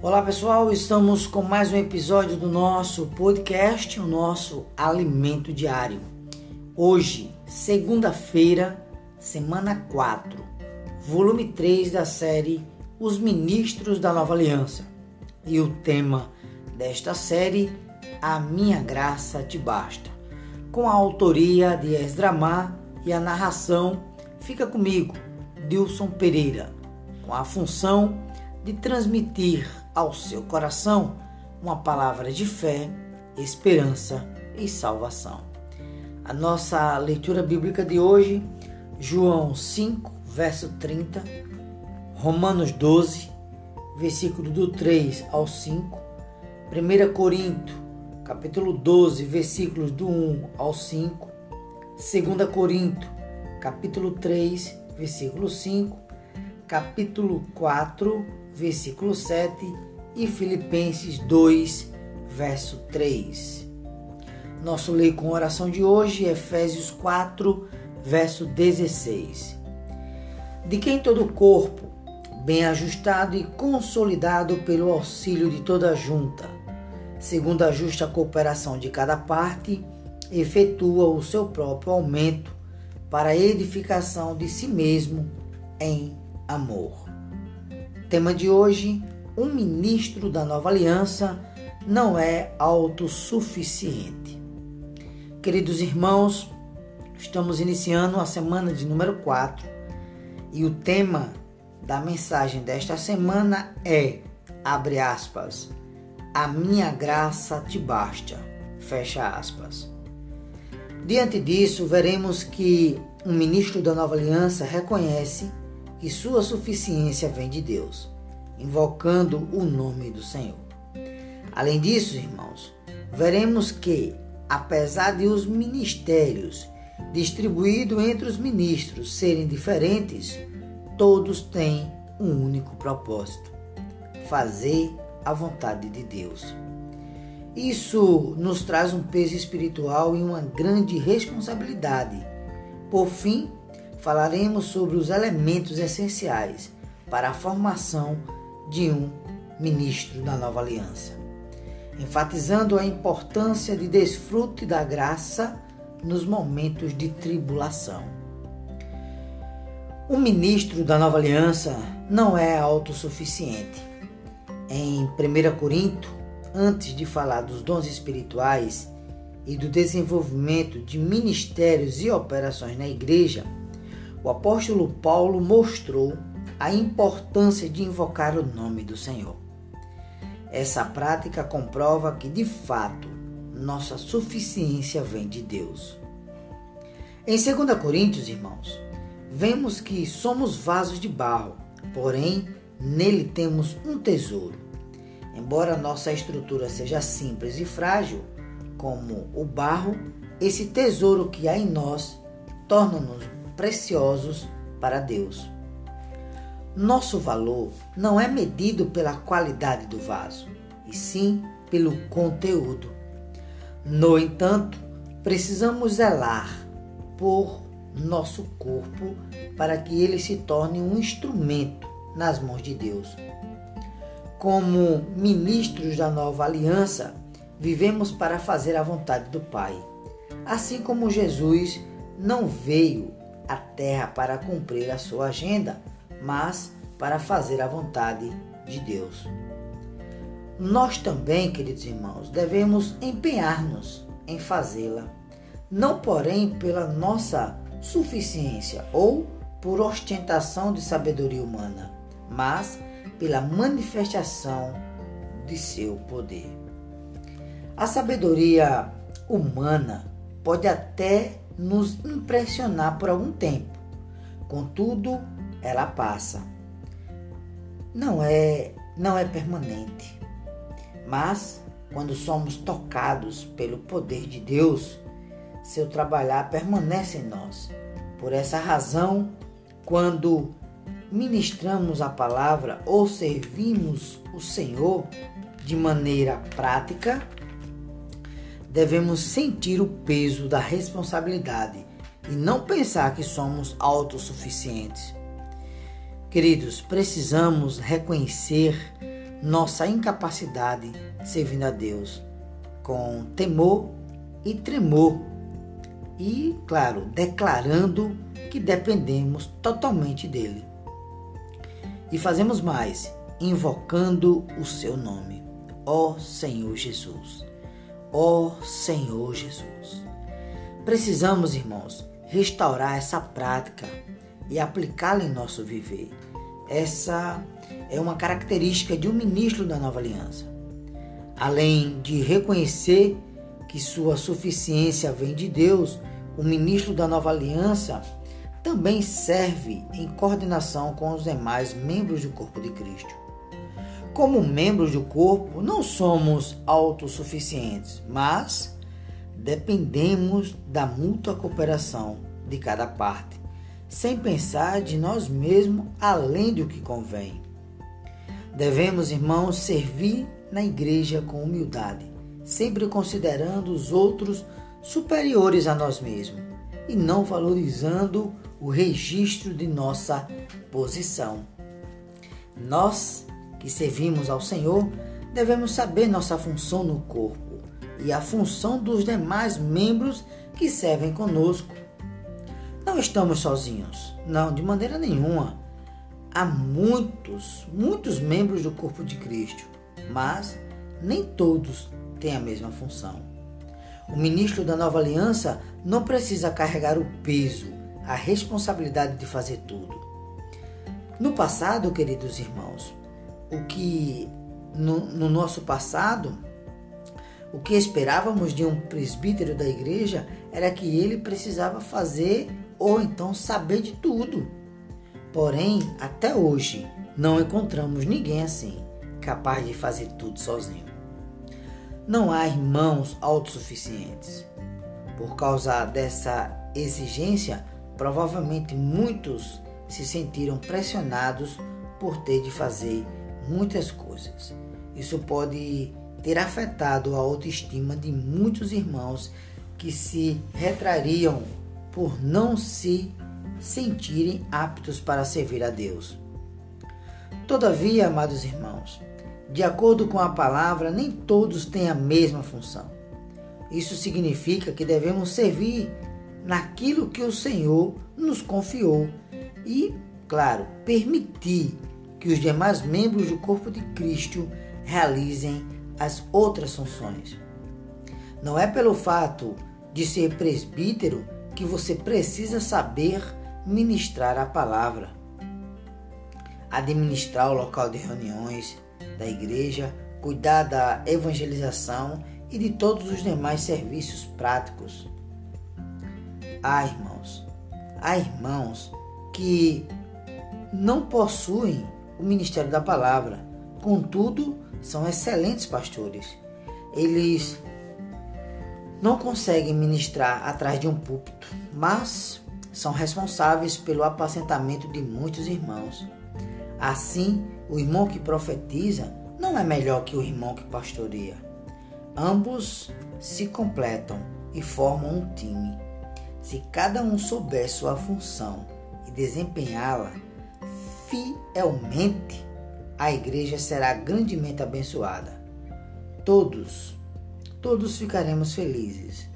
Olá pessoal, estamos com mais um episódio do nosso podcast, o nosso Alimento Diário. Hoje, segunda-feira, semana 4, volume 3 da série Os Ministros da Nova Aliança. E o tema desta série, A Minha Graça Te Basta, com a autoria de Esdramar e a narração Fica Comigo, Dilson Pereira, com a função de transmitir ao seu coração uma palavra de fé, esperança e salvação. A nossa leitura bíblica de hoje, João 5, verso 30, Romanos 12, versículo do 3 ao 5, 1 Corinto, capítulo 12, versículos do 1 ao 5, 2 Corinto, capítulo 3, versículo 5, capítulo 4, versículo 7 e Filipenses 2, verso 3. Nosso lei com oração de hoje, Efésios 4, verso 16. De quem todo o corpo, bem ajustado e consolidado pelo auxílio de toda a junta, segundo a justa cooperação de cada parte, efetua o seu próprio aumento para a edificação de si mesmo em amor. Tema de hoje: um ministro da nova aliança não é autossuficiente. Queridos irmãos, estamos iniciando a semana de número 4 e o tema da mensagem desta semana é, abre aspas, a minha graça te basta, fecha aspas. Diante disso, veremos que um ministro da nova aliança reconhece que sua suficiência vem de Deus invocando o nome do Senhor. Além disso, irmãos, veremos que, apesar de os ministérios distribuídos entre os ministros serem diferentes, todos têm um único propósito: fazer a vontade de Deus. Isso nos traz um peso espiritual e uma grande responsabilidade. Por fim, falaremos sobre os elementos essenciais para a formação de um ministro da nova aliança, enfatizando a importância de desfrute da graça nos momentos de tribulação. O ministro da nova aliança não é autossuficiente. Em 1 Corinto, antes de falar dos dons espirituais e do desenvolvimento de ministérios e operações na igreja, o apóstolo Paulo mostrou a importância de invocar o nome do Senhor. Essa prática comprova que, de fato, nossa suficiência vem de Deus. Em 2 Coríntios, irmãos, vemos que somos vasos de barro, porém nele temos um tesouro. Embora nossa estrutura seja simples e frágil, como o barro, esse tesouro que há em nós torna-nos preciosos para Deus. Nosso valor não é medido pela qualidade do vaso, e sim pelo conteúdo. No entanto, precisamos zelar por nosso corpo para que ele se torne um instrumento nas mãos de Deus. Como ministros da nova aliança, vivemos para fazer a vontade do Pai. Assim como Jesus não veio à terra para cumprir a sua agenda, mas para fazer a vontade de Deus. Nós também, queridos irmãos, devemos empenhar-nos em fazê-la, não porém pela nossa suficiência ou por ostentação de sabedoria humana, mas pela manifestação de seu poder. A sabedoria humana pode até nos impressionar por algum tempo, contudo, ela passa. Não é, não é permanente. Mas quando somos tocados pelo poder de Deus, seu trabalhar permanece em nós. Por essa razão, quando ministramos a palavra ou servimos o Senhor de maneira prática, devemos sentir o peso da responsabilidade e não pensar que somos autossuficientes. Queridos, precisamos reconhecer nossa incapacidade servindo a Deus com temor e tremor e, claro, declarando que dependemos totalmente dele. E fazemos mais, invocando o seu nome, ó Senhor Jesus. Ó Senhor Jesus. Precisamos, irmãos, restaurar essa prática e aplicá-la em nosso viver. Essa é uma característica de um ministro da nova aliança. Além de reconhecer que sua suficiência vem de Deus, o ministro da nova aliança também serve em coordenação com os demais membros do corpo de Cristo. Como membros do corpo, não somos autossuficientes, mas dependemos da mútua cooperação de cada parte, sem pensar de nós mesmos além do que convém. Devemos, irmãos, servir na igreja com humildade, sempre considerando os outros superiores a nós mesmos e não valorizando o registro de nossa posição. Nós que servimos ao Senhor devemos saber nossa função no corpo e a função dos demais membros que servem conosco. Não estamos sozinhos, não, de maneira nenhuma há muitos, muitos membros do corpo de Cristo, mas nem todos têm a mesma função. O ministro da nova aliança não precisa carregar o peso, a responsabilidade de fazer tudo. No passado, queridos irmãos, o que no, no nosso passado, o que esperávamos de um presbítero da igreja era que ele precisava fazer ou então saber de tudo. Porém, até hoje, não encontramos ninguém assim, capaz de fazer tudo sozinho. Não há irmãos autossuficientes. Por causa dessa exigência, provavelmente muitos se sentiram pressionados por ter de fazer muitas coisas. Isso pode ter afetado a autoestima de muitos irmãos que se retrariam por não se sentirem aptos para servir a Deus. Todavia, amados irmãos, de acordo com a palavra, nem todos têm a mesma função. Isso significa que devemos servir naquilo que o Senhor nos confiou e, claro, permitir que os demais membros do corpo de Cristo realizem as outras funções. Não é pelo fato de ser presbítero que você precisa saber ministrar a palavra, administrar o local de reuniões da igreja, cuidar da evangelização e de todos os demais serviços práticos. Há irmãos, há irmãos que não possuem o ministério da palavra, contudo, são excelentes pastores. Eles não conseguem ministrar atrás de um púlpito, mas são responsáveis pelo apacentamento de muitos irmãos. Assim, o irmão que profetiza não é melhor que o irmão que pastoreia. Ambos se completam e formam um time. Se cada um souber sua função e desempenhá-la fielmente, a igreja será grandemente abençoada. Todos, todos ficaremos felizes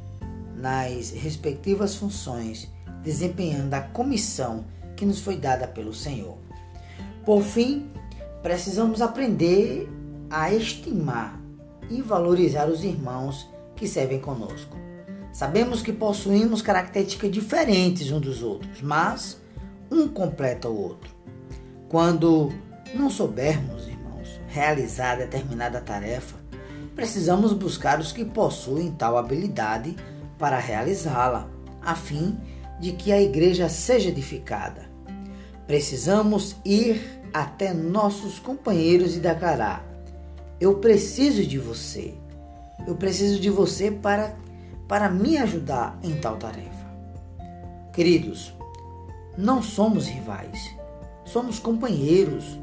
nas respectivas funções desempenhando a comissão que nos foi dada pelo Senhor. Por fim, precisamos aprender a estimar e valorizar os irmãos que servem conosco. Sabemos que possuímos características diferentes uns dos outros, mas um completa o outro. Quando não soubermos, irmãos, realizar determinada tarefa, precisamos buscar os que possuem tal habilidade para realizá-la, a fim de que a igreja seja edificada. Precisamos ir até nossos companheiros e declarar: Eu preciso de você. Eu preciso de você para, para me ajudar em tal tarefa. Queridos, não somos rivais, somos companheiros.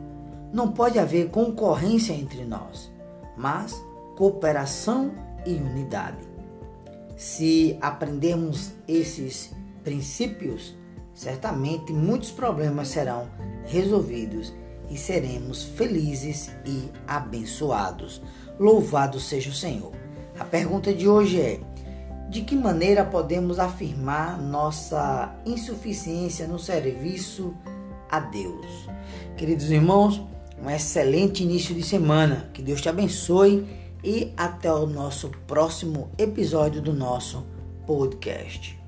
Não pode haver concorrência entre nós, mas cooperação e unidade. Se aprendermos esses princípios, certamente muitos problemas serão resolvidos e seremos felizes e abençoados. Louvado seja o Senhor. A pergunta de hoje é: de que maneira podemos afirmar nossa insuficiência no serviço a Deus? Queridos irmãos, um excelente início de semana. Que Deus te abençoe e até o nosso próximo episódio do nosso podcast.